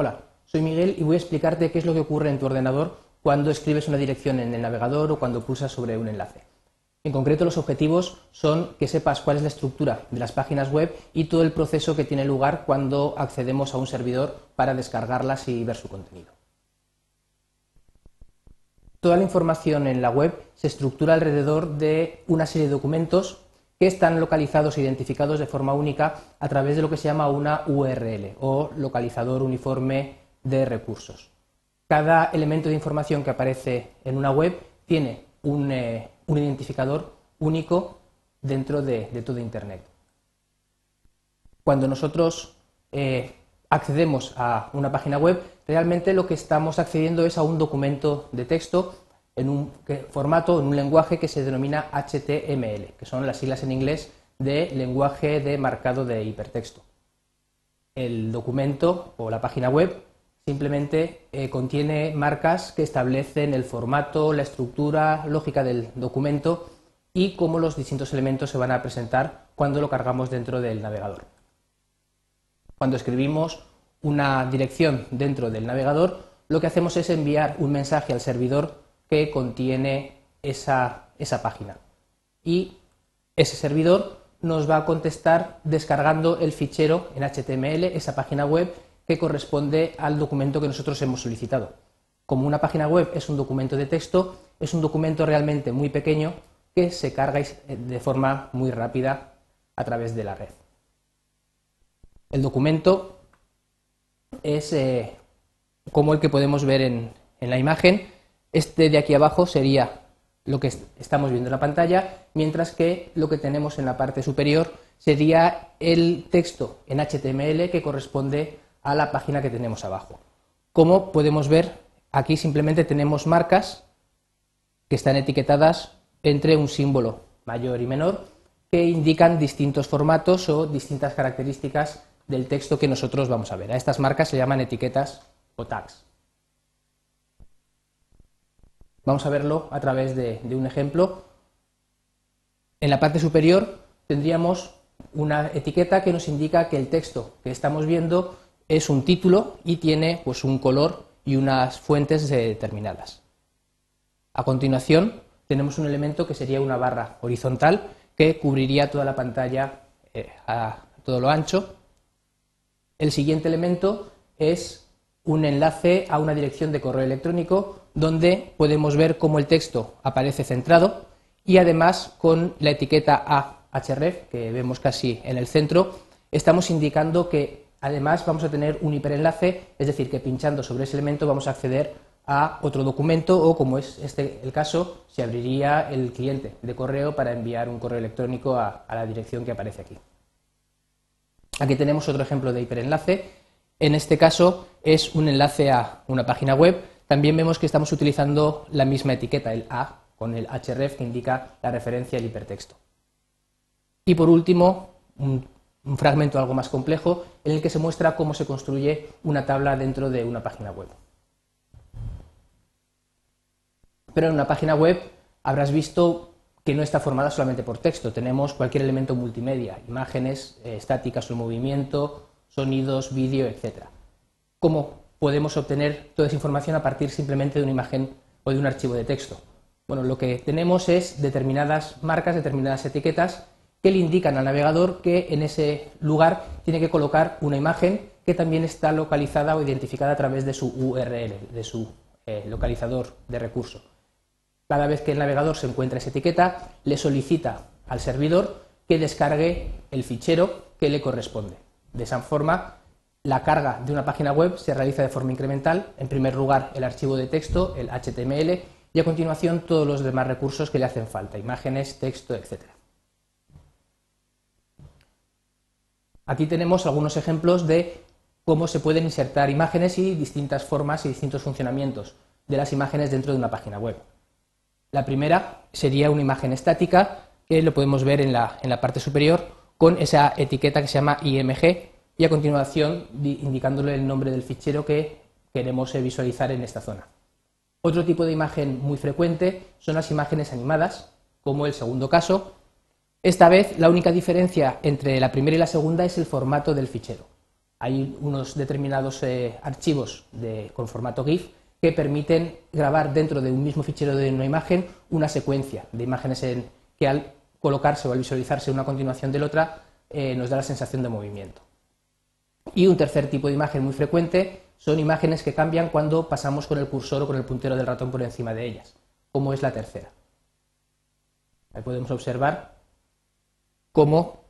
Hola, soy Miguel y voy a explicarte qué es lo que ocurre en tu ordenador cuando escribes una dirección en el navegador o cuando pulsas sobre un enlace. En concreto, los objetivos son que sepas cuál es la estructura de las páginas web y todo el proceso que tiene lugar cuando accedemos a un servidor para descargarlas y ver su contenido. Toda la información en la web se estructura alrededor de una serie de documentos que están localizados e identificados de forma única a través de lo que se llama una URL o localizador uniforme de recursos. Cada elemento de información que aparece en una web tiene un, eh, identificador único dentro de, todo Internet. Cuando nosotros eh, accedemos a una página web, realmente lo que estamos accediendo es a un documento de texto en un formato, en un lenguaje que se denomina HTML, que son las siglas en inglés de lenguaje de marcado de hipertexto. El documento o la página web simplemente eh, contiene marcas que establecen el formato, la estructura lógica del documento y cómo los distintos elementos se van a presentar cuando lo cargamos dentro del navegador. Cuando escribimos una dirección dentro del navegador, lo que hacemos es enviar un mensaje al servidor que contiene esa, página. Y ese servidor nos va a contestar descargando el fichero en HTML, esa página web que corresponde al documento que nosotros hemos solicitado. Como una página web es un documento de texto, es un documento realmente muy pequeño que se carga de forma muy rápida a través de la red. El documento es eh, como el que podemos ver en la imagen, este de aquí abajo sería lo que estamos viendo en la pantalla, mientras que lo que tenemos en la parte superior sería el texto en HTML que corresponde a la página que tenemos abajo. Como podemos ver, aquí simplemente tenemos marcas que están etiquetadas entre un símbolo mayor y menor que indican distintos formatos o distintas características del texto que nosotros vamos a ver. A estas marcas se llaman etiquetas o tags. Vamos a verlo a través de, un ejemplo. En la parte superior tendríamos una etiqueta que nos indica que el texto que estamos viendo es un título y tiene pues, un color y unas fuentes determinadas. A continuación tenemos un elemento que sería una barra horizontal que cubriría toda la pantalla eh, a todo lo ancho. El siguiente elemento es un enlace a una dirección de correo electrónico donde podemos ver cómo el texto aparece centrado y además con la etiqueta ahref que vemos casi en el centro estamos indicando que además vamos a tener un hiperenlace, es decir, que pinchando sobre ese elemento vamos a acceder a otro documento o, como es este el caso, se abriría el cliente de correo para enviar un correo electrónico a la dirección que aparece aquí. Aquí tenemos otro ejemplo de hiperenlace en este caso es un enlace a una página web. También vemos que estamos utilizando la misma etiqueta, el A, con el href que indica la referencia al hipertexto. Y por último, un, fragmento algo más complejo en el que se muestra cómo se construye una tabla dentro de una página web. Pero en una página web habrás visto que no está formada solamente por texto. Tenemos cualquier elemento multimedia, imágenes eh, estáticas o en movimiento, sonidos, vídeo, etc. ¿Cómo podemos obtener toda esa información a partir simplemente de una imagen o de un archivo de texto? Bueno, lo que tenemos es determinadas marcas, determinadas etiquetas que le indican al navegador que en ese lugar tiene que colocar una imagen que también está localizada o identificada a través de su URL, de su eh, localizador de recurso. Cada vez que el navegador se encuentra esa etiqueta, le solicita al servidor que descargue el fichero que le corresponde. De esa forma, la carga de una página web se realiza de forma incremental. En primer lugar, el archivo de texto, el HTML, y a continuación todos los demás recursos que le hacen falta, imágenes, texto, etc. Aquí tenemos algunos ejemplos de cómo se pueden insertar imágenes y distintas formas y distintos funcionamientos de las imágenes dentro de una página web. La primera sería una imagen estática, que lo podemos ver en la, en la parte superior, con esa etiqueta que se llama IMG y a continuación indicándole el nombre del fichero que queremos eh, visualizar en esta zona. Otro tipo de imagen muy frecuente son las imágenes animadas, como el segundo caso. Esta vez la única diferencia entre la primera y la segunda es el formato del fichero. hay unos determinados eh, archivos con formato GIF que permiten grabar dentro de un mismo fichero de una imagen una secuencia de imágenes en, que al colocarse o al visualizarse una continuación de la otra eh, nos da la sensación de movimiento. Y un tercer tipo de imagen muy frecuente son imágenes que cambian cuando pasamos con el cursor o con el puntero del ratón por encima de ellas, como es la tercera. Ahí podemos observar cómo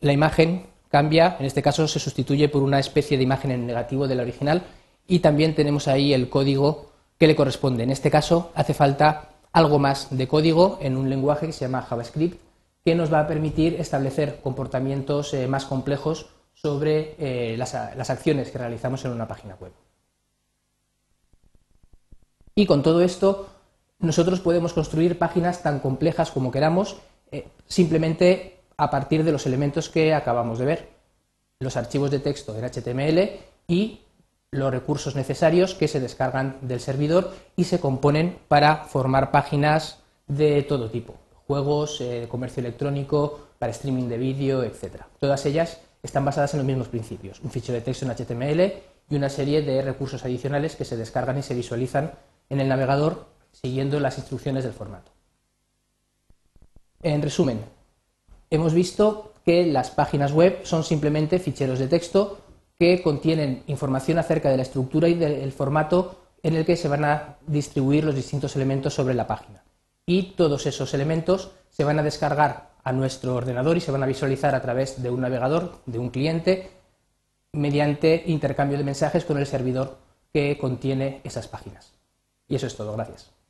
la imagen cambia, en este caso se sustituye por una especie de imagen en negativo de la original y también tenemos ahí el código que le corresponde. En este caso hace falta algo más de código en un lenguaje que se llama JavaScript que nos va a permitir establecer comportamientos eh, más complejos sobre eh, las, acciones que realizamos en una página web. Y con todo esto, nosotros podemos construir páginas tan complejas como queramos, eh, simplemente a partir de los elementos que acabamos de ver, los archivos de texto en HTML y los recursos necesarios que se descargan del servidor y se componen para formar páginas de todo tipo, juegos, eh, comercio electrónico, para streaming de vídeo, etc. Todas ellas están basadas en los mismos principios, un fichero de texto en HTML y una serie de recursos adicionales que se descargan y se visualizan en el navegador siguiendo las instrucciones del formato. En resumen, hemos visto que las páginas web son simplemente ficheros de texto que contienen información acerca de la estructura y del formato en el que se van a distribuir los distintos elementos sobre la página. Y todos esos elementos se van a descargar a nuestro ordenador y se van a visualizar a través de un navegador, de un cliente, mediante intercambio de mensajes con el servidor que contiene esas páginas. Y eso es todo. Gracias.